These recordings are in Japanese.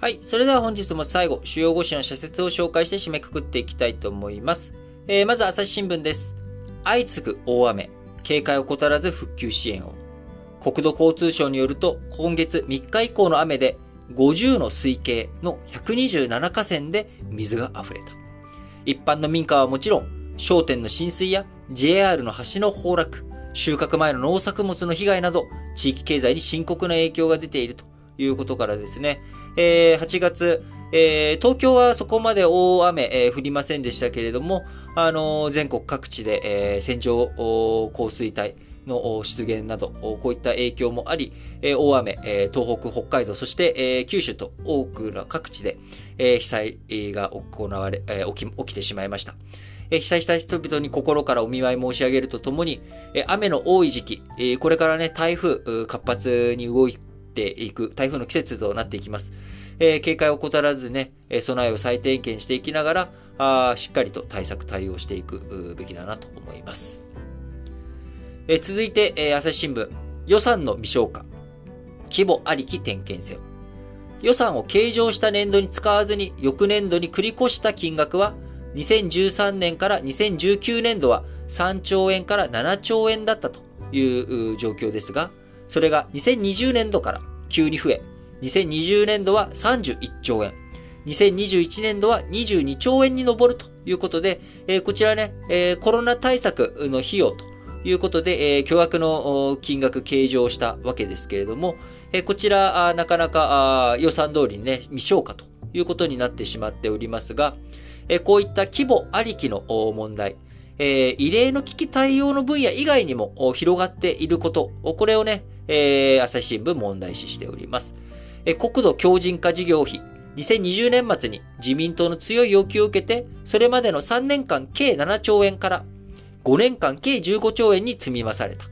はい。それでは本日も最後、主要5紙の社説を紹介して締めくくっていきたいと思います。えー、まず朝日新聞です。相次ぐ大雨。警戒を怠らず復旧支援を。国土交通省によると、今月3日以降の雨で、50の水系の127河川で水が溢れた。一般の民家はもちろん、商店の浸水や JR の橋の崩落、収穫前の農作物の被害など、地域経済に深刻な影響が出ているということからですね、えー、8月、えー、東京はそこまで大雨、えー、降りませんでしたけれども、あのー、全国各地で、えー、線状降水帯の出現など、こういった影響もあり、えー、大雨、えー、東北、北海道、そして、えー、九州と多くの各地で、えー、被災が行われ、えー、起き、起きてしまいました。被災した人々に心からお見舞い申し上げるとともに、雨の多い時期、これからね、台風、活発に動いていく台風の季節となっていきます。えー、警戒を怠らずね、備えを再点検していきながら、あしっかりと対策対応していくべきだなと思います。えー、続いて、えー、朝日新聞、予算の未消化。規模ありき点検せよ。予算を計上した年度に使わずに翌年度に繰り越した金額は、2013年から2019年度は3兆円から7兆円だったという状況ですが、それが2020年度から急に増え、2020年度は31兆円、2021年度は22兆円に上るということで、えー、こちらね、えー、コロナ対策の費用ということで、えー、巨額の金額計上したわけですけれども、えー、こちら、なかなか予算通りにね、未消化ということになってしまっておりますが、えー、こういった規模ありきの問題、えー、異例の危機対応の分野以外にも広がっていること、これをね、えー、朝日新聞問題視しております。えー、国土強靭化事業費、2020年末に自民党の強い要求を受けて、それまでの3年間計7兆円から5年間計15兆円に積み増された。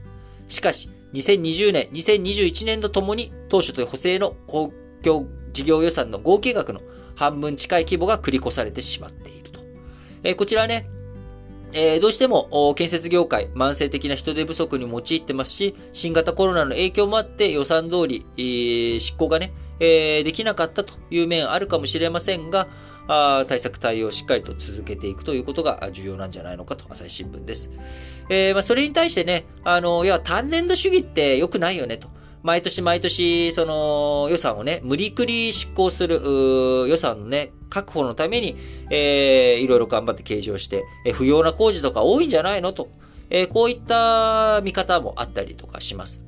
しかし、2020年、2021年度ともに当初と補正の公共事業予算の合計額の半分近い規模が繰り越されてしまっていると。えー、こちらね、えー、どうしても建設業界、慢性的な人手不足に陥ってますし、新型コロナの影響もあって予算通り、えー、執行がね、えー、できなかったという面あるかもしれませんが、あ対策対応をしっかりと続けていくということが重要なんじゃないのかと、朝日新聞です。え、まあ、それに対してね、あの、いや、単年度主義って良くないよねと。毎年毎年、その予算をね、無理くり執行する、予算のね、確保のために、えー、いろいろ頑張って計上して、えー、不要な工事とか多いんじゃないのと、えー、こういった見方もあったりとかします。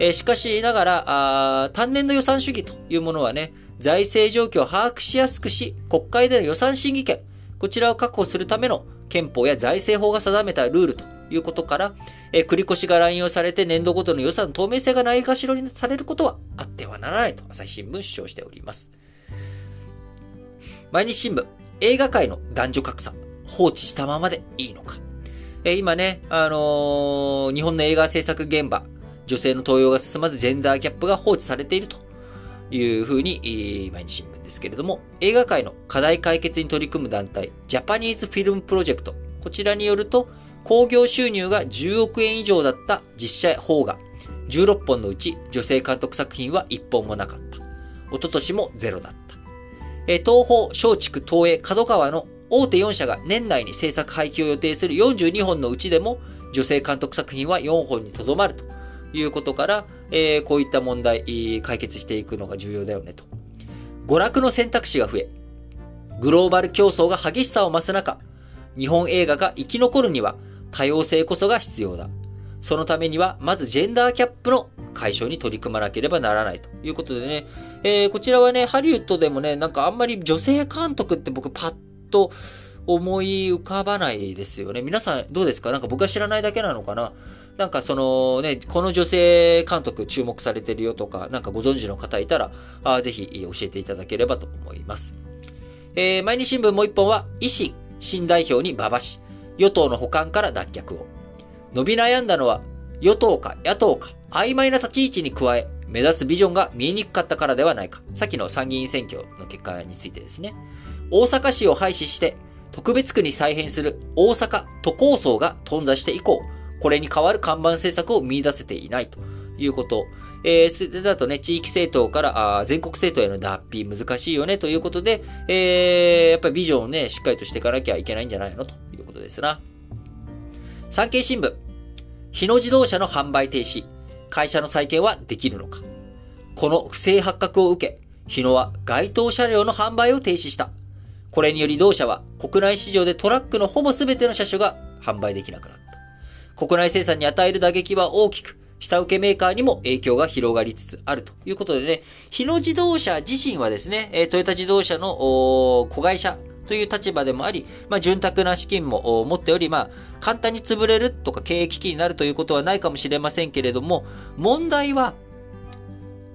えー、しかしながら、あ単年度予算主義というものはね、財政状況を把握しやすくし、国会での予算審議権、こちらを確保するための憲法や財政法が定めたルールということから、えー、繰越しが乱用されて年度ごとの予算の透明性がないがしろにされることはあってはならないと朝日新聞主張しております。毎日新聞、映画界の男女格差、放置したままでいいのか。えー、今ね、あのー、日本の映画制作現場、女性の登用が進まずジェンダーギャップが放置されているというふうに、えー、毎日新聞ですけれども、映画界の課題解決に取り組む団体、ジャパニーズフィルムプロジェクト、こちらによると、興行収入が10億円以上だった実写邦画、16本のうち女性監督作品は1本もなかった。一昨年もゼロだった。え東方、松竹、東映、角川の大手4社が年内に制作廃棄を予定する42本のうちでも、女性監督作品は4本にとどまるということから、えー、こういった問題、解決していくのが重要だよねと。娯楽の選択肢が増え、グローバル競争が激しさを増す中、日本映画が生き残るには多様性こそが必要だ。そのためには、まずジェンダーキャップの解消に取り組まなければならないということでね、えー、こちらはね、ハリウッドでもね、なんかあんまり女性監督って僕パッと思い浮かばないですよね。皆さんどうですか？なんか僕は知らないだけなのかな？なんかそのね、この女性監督注目されてるよとか、なんかご存知の方いたら、あぜひ教えていただければと思います。えー、毎日新聞もう一本は、維新、新代表に馬場氏、与党の補完から脱却を。伸び悩んだのは、与党か野党か、曖昧な立ち位置に加え、目指すビジョンが見えにくかったからではないか。さっきの参議院選挙の結果についてですね。大阪市を廃止して、特別区に再編する大阪都構想が頓挫して以降、これに代わる看板政策を見出せていないということ。えー、それだとね、地域政党からあ全国政党への脱皮難しいよねということで、えー、やっぱりビジョンをね、しっかりとしていかなきゃいけないんじゃないのとことですな。産経新聞。日野自動車の販売停止。会社の再建はできるのか。この不正発覚を受け、日野は該当車両の販売を停止した。これにより同社は国内市場でトラックのほぼ全ての車種が販売できなくなった。国内生産に与える打撃は大きく、下請けメーカーにも影響が広がりつつあるということでね、日野自動車自身はですね、トヨタ自動車の子会社という立場でもあり、まあ、潤沢な資金も持っており、まあ、簡単に潰れるとか経営危機になるということはないかもしれませんけれども、問題は、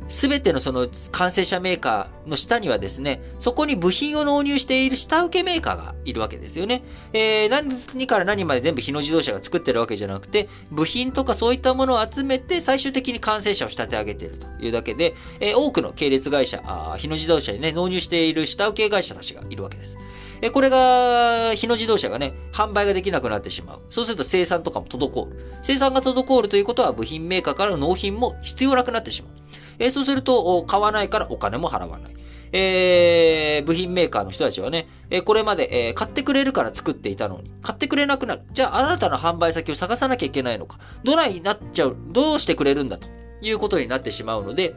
すべてのその完成車メーカーの下にはですね、そこに部品を納入している下請けメーカーがいるわけですよね。えー、何から何まで全部日野自動車が作ってるわけじゃなくて、部品とかそういったものを集めて最終的に完成車を仕立て上げているというだけで、えー、多くの系列会社、あ日野自動車にね、納入している下請け会社たちがいるわけです。えこれが、日野自動車がね、販売ができなくなってしまう。そうすると生産とかも滞る。生産が滞るということは部品メーカーからの納品も必要なくなってしまう。えそうすると、買わないからお金も払わない。えー、部品メーカーの人たちはね、えこれまで、えー、買ってくれるから作っていたのに、買ってくれなくなる。じゃあ、あなたの販売先を探さなきゃいけないのか。どないになっちゃう、どうしてくれるんだということになってしまうので、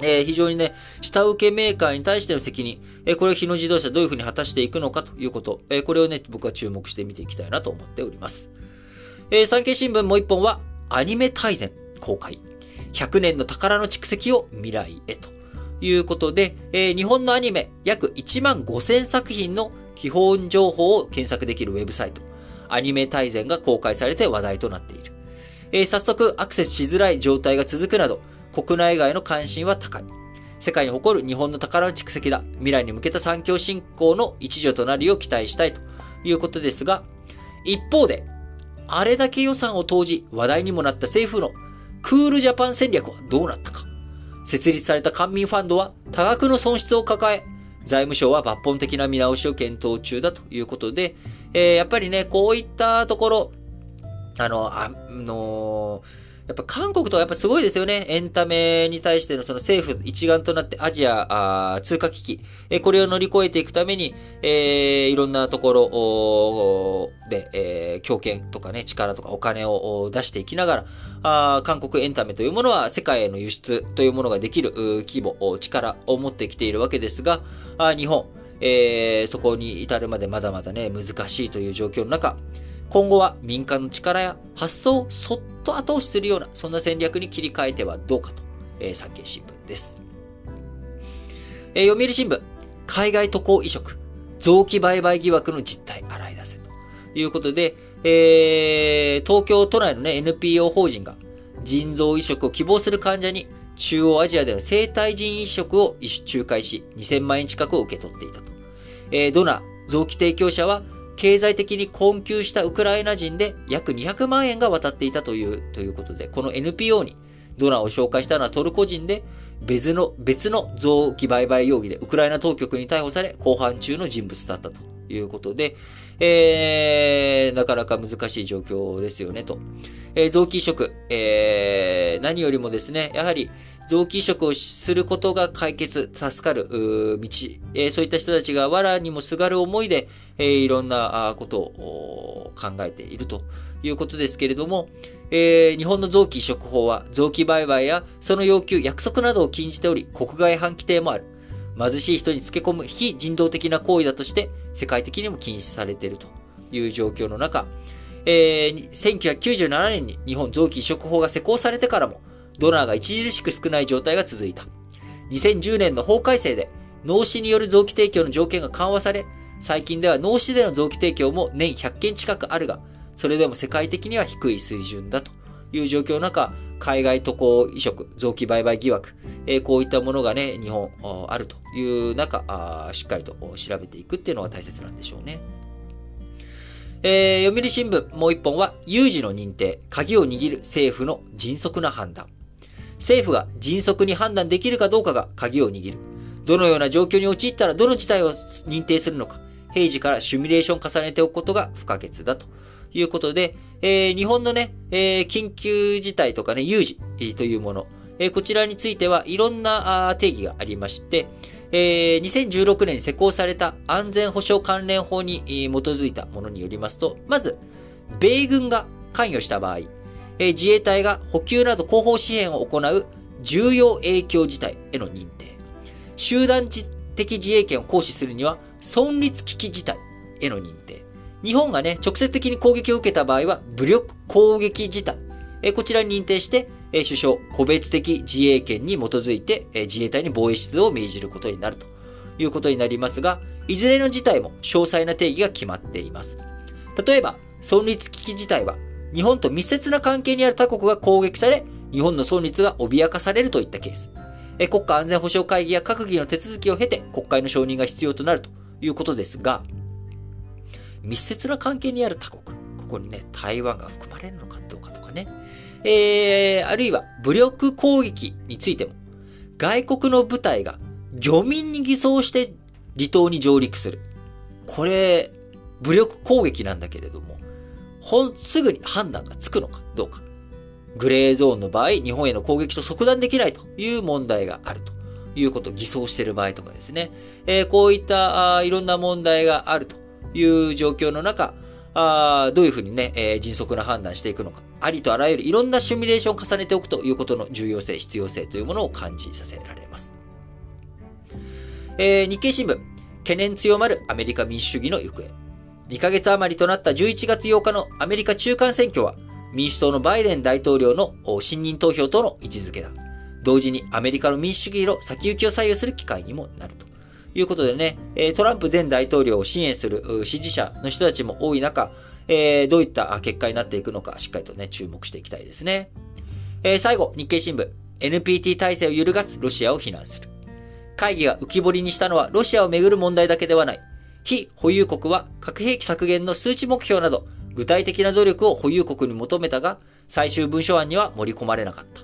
えー、非常にね、下請けメーカーに対しての責任、えー、これを日野自動車どういうふうに果たしていくのかということ、えー、これをね、僕は注目して見ていきたいなと思っております。えー、産経新聞もう一本は、アニメ大全公開。100年の宝の蓄積を未来へということで、えー、日本のアニメ約1万5000作品の基本情報を検索できるウェブサイト、アニメ大全が公開されて話題となっている。えー、早速アクセスしづらい状態が続くなど、国内外の関心は高い。世界に誇る日本の宝の蓄積だ。未来に向けた産業振興の一助となるよう期待したいということですが、一方で、あれだけ予算を投じ話題にもなった政府のクールジャパン戦略はどうなったか。設立された官民ファンドは多額の損失を抱え、財務省は抜本的な見直しを検討中だということで、えー、やっぱりね、こういったところ、あの、あのーやっぱ韓国とはやっぱすごいですよね。エンタメに対してのその政府一丸となってアジア通貨危機、えこれを乗り越えていくために、えー、いろんなところで、えー、強権とかね、力とかお金を出していきながら、あ韓国エンタメというものは世界への輸出というものができる規模、力を持ってきているわけですが、あ日本、えー、そこに至るまでまだまだね、難しいという状況の中、今後は民間の力や発想をそっと後押しするような、そんな戦略に切り替えてはどうかと、えー、産経新聞です。えー、読売新聞、海外渡航移植、臓器売買疑惑の実態洗い出せということで、えー、東京都内のね、NPO 法人が腎臓移植を希望する患者に中央アジアでの生体腎移植を仲介し、2000万円近くを受け取っていたと。えー、ドナー、臓器提供者は経済的に困窮したウクライナ人で約200万円が渡っていたという、ということで、この NPO にドナーを紹介したのはトルコ人で、別の、別の臓器売買容疑でウクライナ当局に逮捕され、公判中の人物だったということで、えー、なかなか難しい状況ですよね、と。えー、臓器移植、えー、何よりもですね、やはり、臓器移植をすることが解決、助かる、道、えー、そういった人たちが藁にもすがる思いで、えー、いろんなことを考えているということですけれども、えー、日本の臓器移植法は臓器売買やその要求、約束などを禁じており、国外反規定もある。貧しい人につけ込む非人道的な行為だとして、世界的にも禁止されているという状況の中、えー、1997年に日本臓器移植法が施行されてからも、ドナーが著しく少ない状態が続いた。2010年の法改正で脳死による臓器提供の条件が緩和され、最近では脳死での臓器提供も年100件近くあるが、それでも世界的には低い水準だという状況の中、海外渡航移植、臓器売買疑惑、えー、こういったものがね、日本あるという中あ、しっかりと調べていくっていうのが大切なんでしょうね。えー、読売新聞もう一本は、有事の認定、鍵を握る政府の迅速な判断。政府が迅速に判断できるかどうかが鍵を握る。どのような状況に陥ったらどの事態を認定するのか、平時からシミュレーション重ねておくことが不可欠だということで、えー、日本のね、えー、緊急事態とかね、有事というもの、えー、こちらについてはいろんな定義がありまして、えー、2016年に施行された安全保障関連法に基づいたものによりますと、まず、米軍が関与した場合、自衛隊が補給など後方支援を行う重要影響事態への認定、集団的自衛権を行使するには存立危機事態への認定、日本がね、直接的に攻撃を受けた場合は武力攻撃事態、え、こちらに認定して、え首相、個別的自衛権に基づいて、え自衛隊に防衛出動を命じることになると。いうことになりますが、いずれの事態も詳細な定義が決まっています。例えば、存立危機事態は、日本と密接な関係にある他国が攻撃され、日本の存立が脅かされるといったケース。国家安全保障会議や閣議の手続きを経て国会の承認が必要となるということですが、密接な関係にある他国、ここにね、台湾が含まれるのかどうかとかね、えー、あるいは武力攻撃についても、外国の部隊が漁民に偽装して離島に上陸する。これ、武力攻撃なんだけれども、ほん、すぐに判断がつくのかどうか。グレーゾーンの場合、日本への攻撃と即断できないという問題があるということ、偽装している場合とかですね。えー、こういったあいろんな問題があるという状況の中、あどういうふうにね、えー、迅速な判断していくのか。ありとあらゆるいろんなシミュレーションを重ねておくということの重要性、必要性というものを感じさせられます。えー、日経新聞、懸念強まるアメリカ民主主義の行方。2ヶ月余りとなった11月8日のアメリカ中間選挙は、民主党のバイデン大統領の信任投票との位置づけだ。同時にアメリカの民主主義の先行きを左右する機会にもなると。いうことでね、トランプ前大統領を支援する支持者の人たちも多い中、どういった結果になっていくのか、しっかりとね、注目していきたいですね。最後、日経新聞。NPT 体制を揺るがすロシアを非難する。会議が浮き彫りにしたのはロシアをめぐる問題だけではない。非保有国は核兵器削減の数値目標など、具体的な努力を保有国に求めたが、最終文書案には盛り込まれなかった。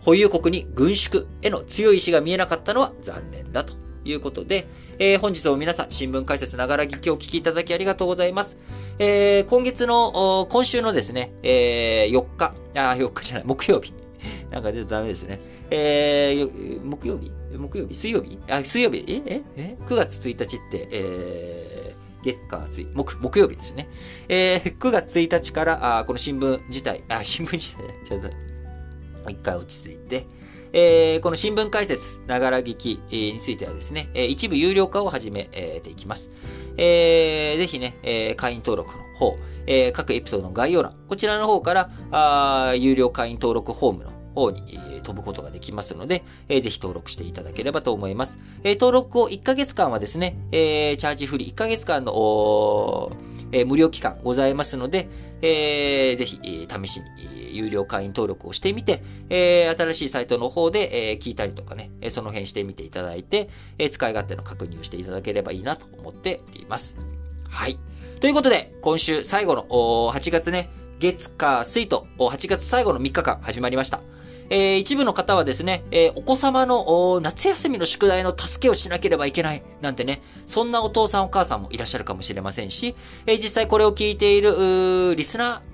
保有国に軍縮への強い意志が見えなかったのは残念だということで、えー、本日も皆さん新聞解説ながら劇をお聞きいただきありがとうございます。えー、今月の、今週のですね、えー、4日、あ、4日じゃない、木曜日。なんか出るとダメですね。えー、木曜日？木曜日？水曜日？あ、水曜日？えええ ?9 月1日って、えー、月火水、木、木曜日ですね。えー、9月1日から、あこの新聞自体、あ、新聞自体、ちょっと、一回落ち着いて、えー、この新聞解説、ながら聞きについてはですね、一部有料化を始めていきます。えー、ぜひね、え会員登録の方、え、各エピソードの概要欄、こちらの方からあ有料会員登録フォームの方に、飛ぶことができますので、えー、ぜひ登録していただければと思います。えー、登録を1ヶ月間はですね、えー、チャージフリー1ヶ月間の、えー、無料期間ございますので、えー、ぜひ、試しに、有料会員登録をしてみて、えー、新しいサイトの方で、えー、聞いたりとかね、その辺してみていただいて、えー、使い勝手の確認をしていただければいいなと思っております。はい。ということで、今週最後の8月ね、月火水と8月最後の3日間始まりました。えー、一部の方はですね、えー、お子様の夏休みの宿題の助けをしなければいけないなんてね、そんなお父さんお母さんもいらっしゃるかもしれませんし、えー、実際これを聞いているリスナー、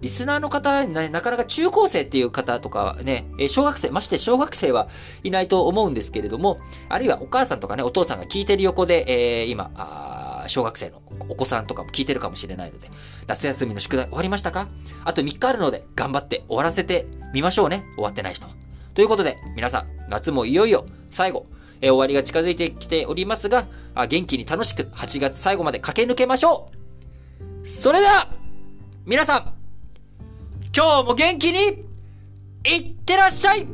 リスナーの方、なかなか中高生っていう方とかね、小学生、まして小学生はいないと思うんですけれども、あるいはお母さんとかね、お父さんが聞いてる横で、えー、今、小学生のお子さんとかも聞いてるかもしれないので、夏休みの宿題終わりましたか？あと3日あるので、頑張って終わらせて見ましょうね。終わってない人。ということで、皆さん、夏もいよいよ最後、えー、終わりが近づいてきておりますが、あ元気に楽しく8月最後まで駆け抜けましょうそれでは、皆さん、今日も元気にいってらっしゃい